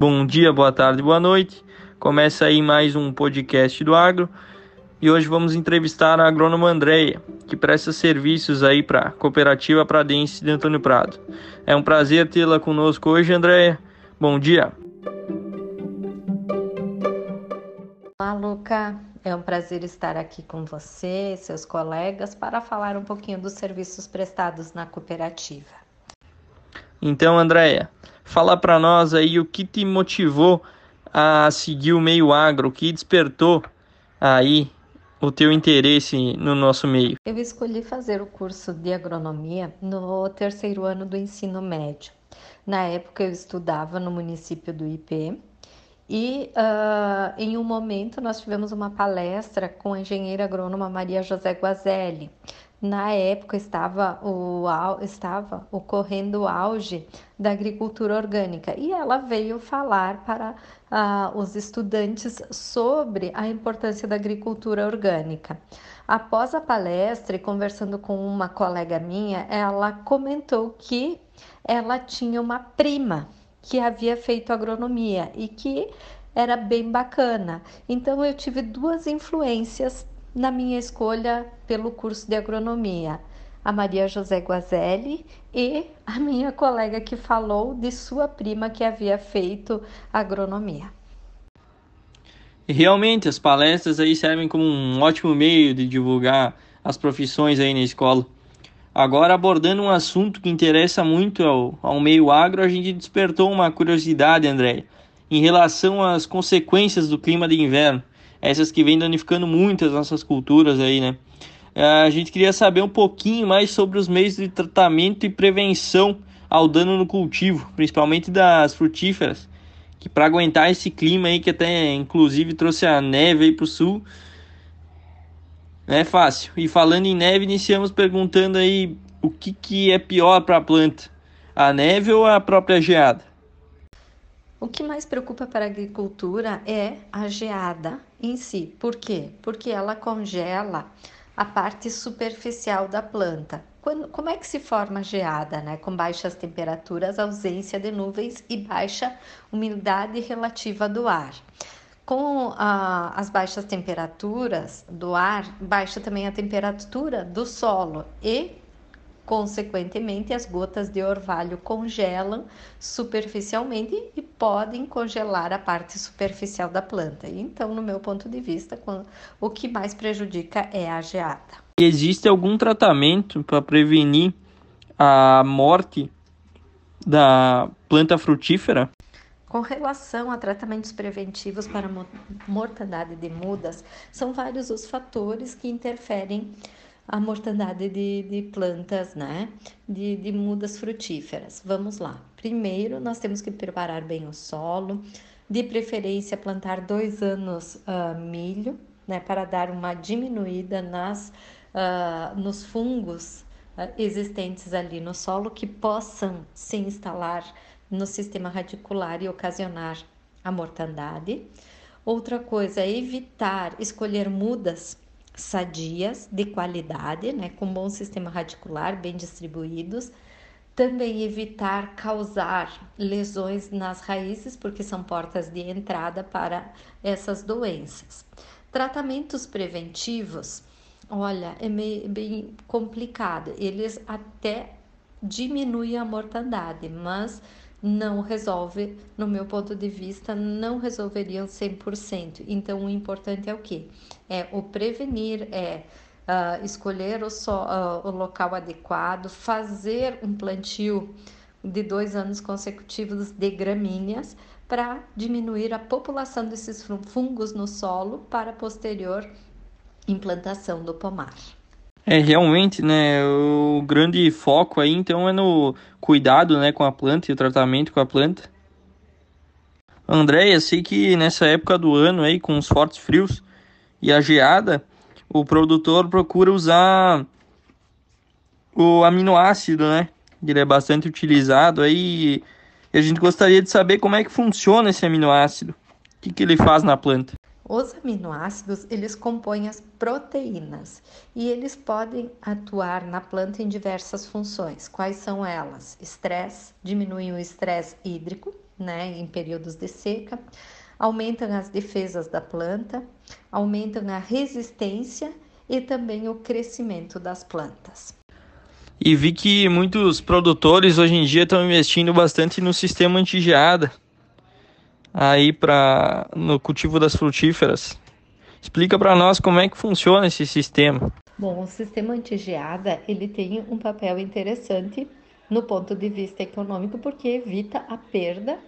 Bom dia, boa tarde, boa noite. Começa aí mais um podcast do Agro. E hoje vamos entrevistar a agrônoma Andréia, que presta serviços aí para a Cooperativa Pradense de Antônio Prado. É um prazer tê-la conosco hoje, Andréia. Bom dia. Olá, Luca. É um prazer estar aqui com você, seus colegas, para falar um pouquinho dos serviços prestados na cooperativa. Então, Andréia, fala para nós aí o que te motivou a seguir o meio agro, o que despertou aí o teu interesse no nosso meio? Eu escolhi fazer o curso de agronomia no terceiro ano do ensino médio. Na época eu estudava no município do IP e uh, em um momento nós tivemos uma palestra com a engenheira agrônoma Maria José Guazelli. Na época estava, o, estava ocorrendo o auge da agricultura orgânica e ela veio falar para uh, os estudantes sobre a importância da agricultura orgânica. Após a palestra e conversando com uma colega minha, ela comentou que ela tinha uma prima que havia feito agronomia e que era bem bacana. Então eu tive duas influências na minha escolha pelo curso de agronomia. A Maria José Guazelli e a minha colega que falou de sua prima que havia feito agronomia. Realmente, as palestras aí servem como um ótimo meio de divulgar as profissões aí na escola. Agora, abordando um assunto que interessa muito ao, ao meio agro, a gente despertou uma curiosidade, André, em relação às consequências do clima de inverno, essas que vêm danificando muitas nossas culturas aí, né? A gente queria saber um pouquinho mais sobre os meios de tratamento e prevenção ao dano no cultivo, principalmente das frutíferas, que para aguentar esse clima aí que até inclusive trouxe a neve aí pro sul, não é fácil. E falando em neve, iniciamos perguntando aí o que, que é pior para a planta, a neve ou a própria geada? O que mais preocupa para a agricultura é a geada em si. Por quê? Porque ela congela a parte superficial da planta. Quando, como é que se forma a geada? Né? Com baixas temperaturas, ausência de nuvens e baixa umidade relativa do ar. Com a, as baixas temperaturas do ar, baixa também a temperatura do solo e, consequentemente, as gotas de orvalho congelam superficialmente e podem congelar a parte superficial da planta. Então, no meu ponto de vista, o que mais prejudica é a geada. Existe algum tratamento para prevenir a morte da planta frutífera? Com relação a tratamentos preventivos para mortandade de mudas, são vários os fatores que interferem a mortandade de, de plantas, né? De, de mudas frutíferas. Vamos lá. Primeiro, nós temos que preparar bem o solo, de preferência plantar dois anos uh, milho, né? Para dar uma diminuída nas, uh, nos fungos uh, existentes ali no solo que possam se instalar no sistema radicular e ocasionar a mortandade. Outra coisa é evitar escolher mudas sadias, de qualidade, né, com bom sistema radicular, bem distribuídos. Também evitar causar lesões nas raízes, porque são portas de entrada para essas doenças. Tratamentos preventivos, olha, é meio, bem complicado. Eles até diminuem a mortandade, mas não resolve, no meu ponto de vista, não resolveriam 100%. Então, o importante é o que? É o prevenir, é uh, escolher o, so, uh, o local adequado, fazer um plantio de dois anos consecutivos de gramíneas para diminuir a população desses fungos no solo para posterior implantação do pomar. É, realmente, né, o grande foco aí, então, é no cuidado, né, com a planta e o tratamento com a planta. Andréia, sei que nessa época do ano aí, com os fortes frios e a geada, o produtor procura usar o aminoácido, né, ele é bastante utilizado aí, e a gente gostaria de saber como é que funciona esse aminoácido, o que, que ele faz na planta. Os aminoácidos, eles compõem as proteínas e eles podem atuar na planta em diversas funções. Quais são elas? Estresse, diminuem o estresse hídrico, né, em períodos de seca, aumentam as defesas da planta, aumentam a resistência e também o crescimento das plantas. E vi que muitos produtores hoje em dia estão investindo bastante no sistema antigeada aí para no cultivo das frutíferas. Explica para nós como é que funciona esse sistema. Bom, o sistema antigeada ele tem um papel interessante no ponto de vista econômico porque evita a perda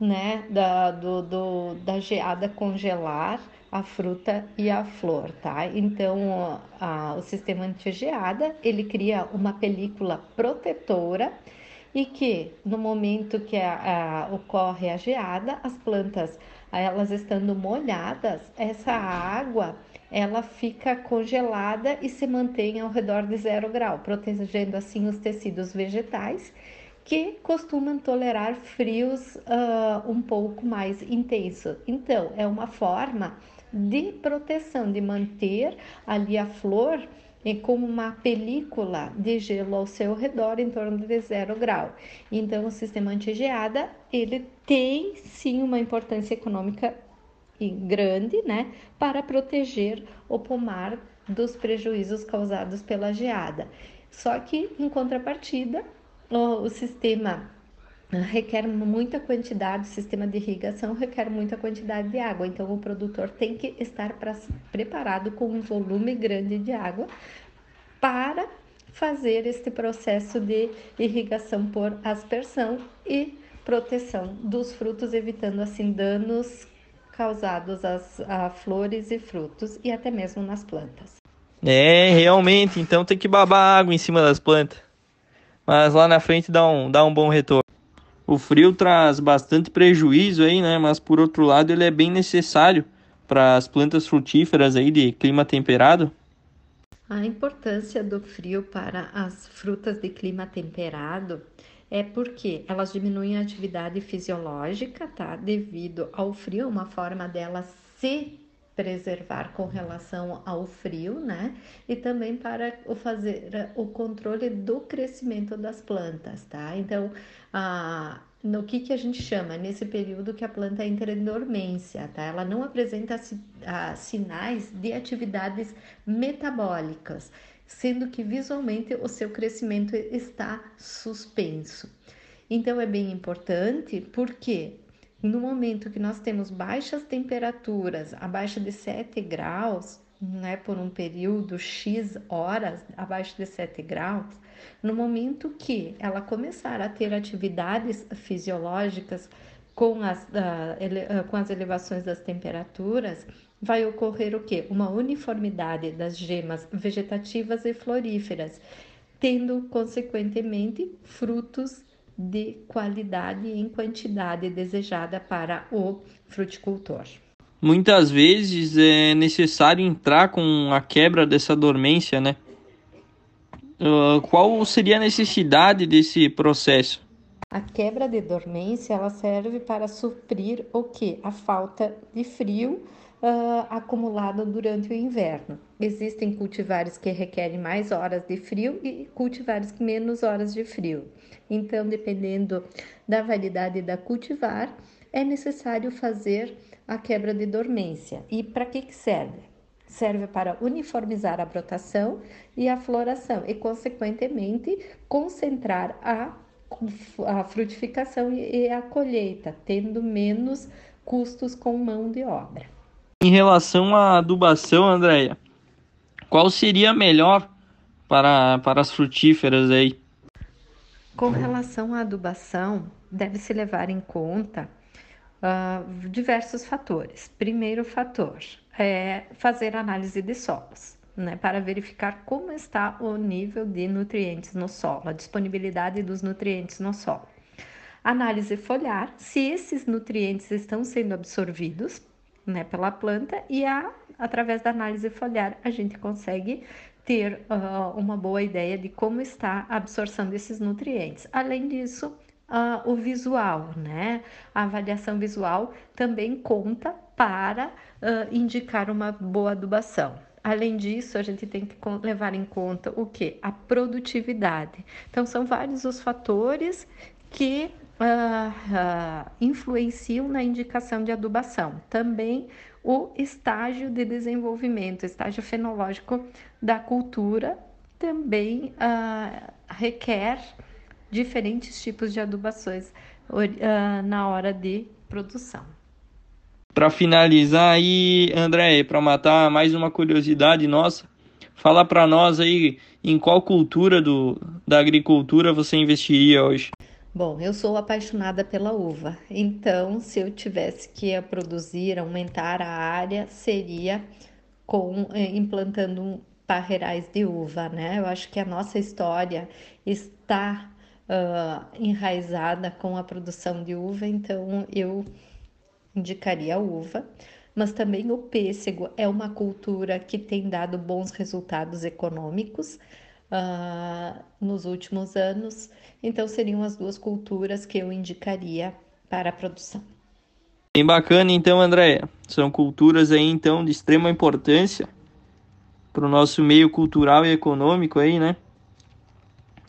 né, da, do, do, da geada congelar a fruta e a flor, tá? Então, a, o sistema antigeada, ele cria uma película protetora e que no momento que a, a, ocorre a geada, as plantas, elas estando molhadas, essa água ela fica congelada e se mantém ao redor de zero grau, protegendo assim os tecidos vegetais que costumam tolerar frios uh, um pouco mais intensos. Então, é uma forma de proteção, de manter ali a flor como uma película de gelo ao seu redor em torno de zero grau. Então, o sistema antigeada, ele tem sim uma importância econômica grande, né, para proteger o pomar dos prejuízos causados pela geada. Só que, em contrapartida, o, o sistema requer muita quantidade, o sistema de irrigação requer muita quantidade de água, então o produtor tem que estar pra, preparado com um volume grande de água para fazer este processo de irrigação por aspersão e proteção dos frutos, evitando assim danos causados às, a flores e frutos e até mesmo nas plantas. É, realmente, então tem que babar água em cima das plantas. Mas lá na frente dá um, dá um bom retorno. O frio traz bastante prejuízo aí, né? Mas por outro lado, ele é bem necessário para as plantas frutíferas aí de clima temperado. A importância do frio para as frutas de clima temperado é porque elas diminuem a atividade fisiológica, tá? Devido ao frio, uma forma delas se preservar com relação ao frio, né? E também para o fazer o controle do crescimento das plantas, tá? Então, a no que, que a gente chama nesse período que a planta entra em dormência, tá? Ela não apresenta sinais de atividades metabólicas, sendo que visualmente o seu crescimento está suspenso. Então é bem importante porque no momento que nós temos baixas temperaturas, abaixo de 7 graus, né, por um período X horas, abaixo de 7 graus, no momento que ela começar a ter atividades fisiológicas com as, uh, ele, uh, com as elevações das temperaturas, vai ocorrer o que? Uma uniformidade das gemas vegetativas e floríferas, tendo consequentemente frutos de qualidade e em quantidade desejada para o fruticultor. Muitas vezes é necessário entrar com a quebra dessa dormência, né? Uh, qual seria a necessidade desse processo? A quebra de dormência ela serve para suprir o que? A falta de frio uh, acumulado durante o inverno. Existem cultivares que requerem mais horas de frio e cultivares que menos horas de frio. Então, dependendo da validade da cultivar, é necessário fazer a quebra de dormência. E para que, que serve? Serve para uniformizar a brotação e a floração e, consequentemente, concentrar a, a frutificação e a colheita, tendo menos custos com mão de obra. Em relação à adubação, Andréia, qual seria melhor para, para as frutíferas aí? Com relação à adubação, deve-se levar em conta uh, diversos fatores. Primeiro fator é fazer análise de solos, né, para verificar como está o nível de nutrientes no solo, a disponibilidade dos nutrientes no solo. Análise foliar, se esses nutrientes estão sendo absorvidos né, pela planta e a, através da análise foliar a gente consegue ter uh, uma boa ideia de como está absorção desses nutrientes. Além disso, uh, o visual, né? A avaliação visual também conta para uh, indicar uma boa adubação. Além disso, a gente tem que levar em conta o que? A produtividade. Então, são vários os fatores que uh, uh, influenciam na indicação de adubação. Também o estágio de desenvolvimento, estágio fenológico da cultura, também uh, requer diferentes tipos de adubações na hora de produção. Para finalizar aí, André, para matar mais uma curiosidade nossa, fala para nós aí em qual cultura do, da agricultura você investiria hoje. Bom, eu sou apaixonada pela uva, então se eu tivesse que produzir, aumentar a área, seria com eh, implantando parreirais de uva, né? Eu acho que a nossa história está uh, enraizada com a produção de uva, então eu indicaria a uva, mas também o pêssego é uma cultura que tem dado bons resultados econômicos uh, nos últimos anos, então seriam as duas culturas que eu indicaria para a produção. Bem bacana, então, Andréia. São culturas aí, então, de extrema importância para o nosso meio cultural e econômico aí, né?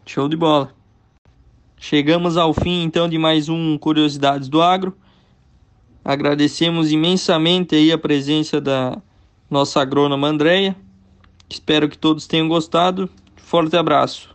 Show de bola. Chegamos ao fim, então, de mais um Curiosidades do Agro. Agradecemos imensamente aí a presença da nossa agrônoma Andréia. Espero que todos tenham gostado. Forte abraço.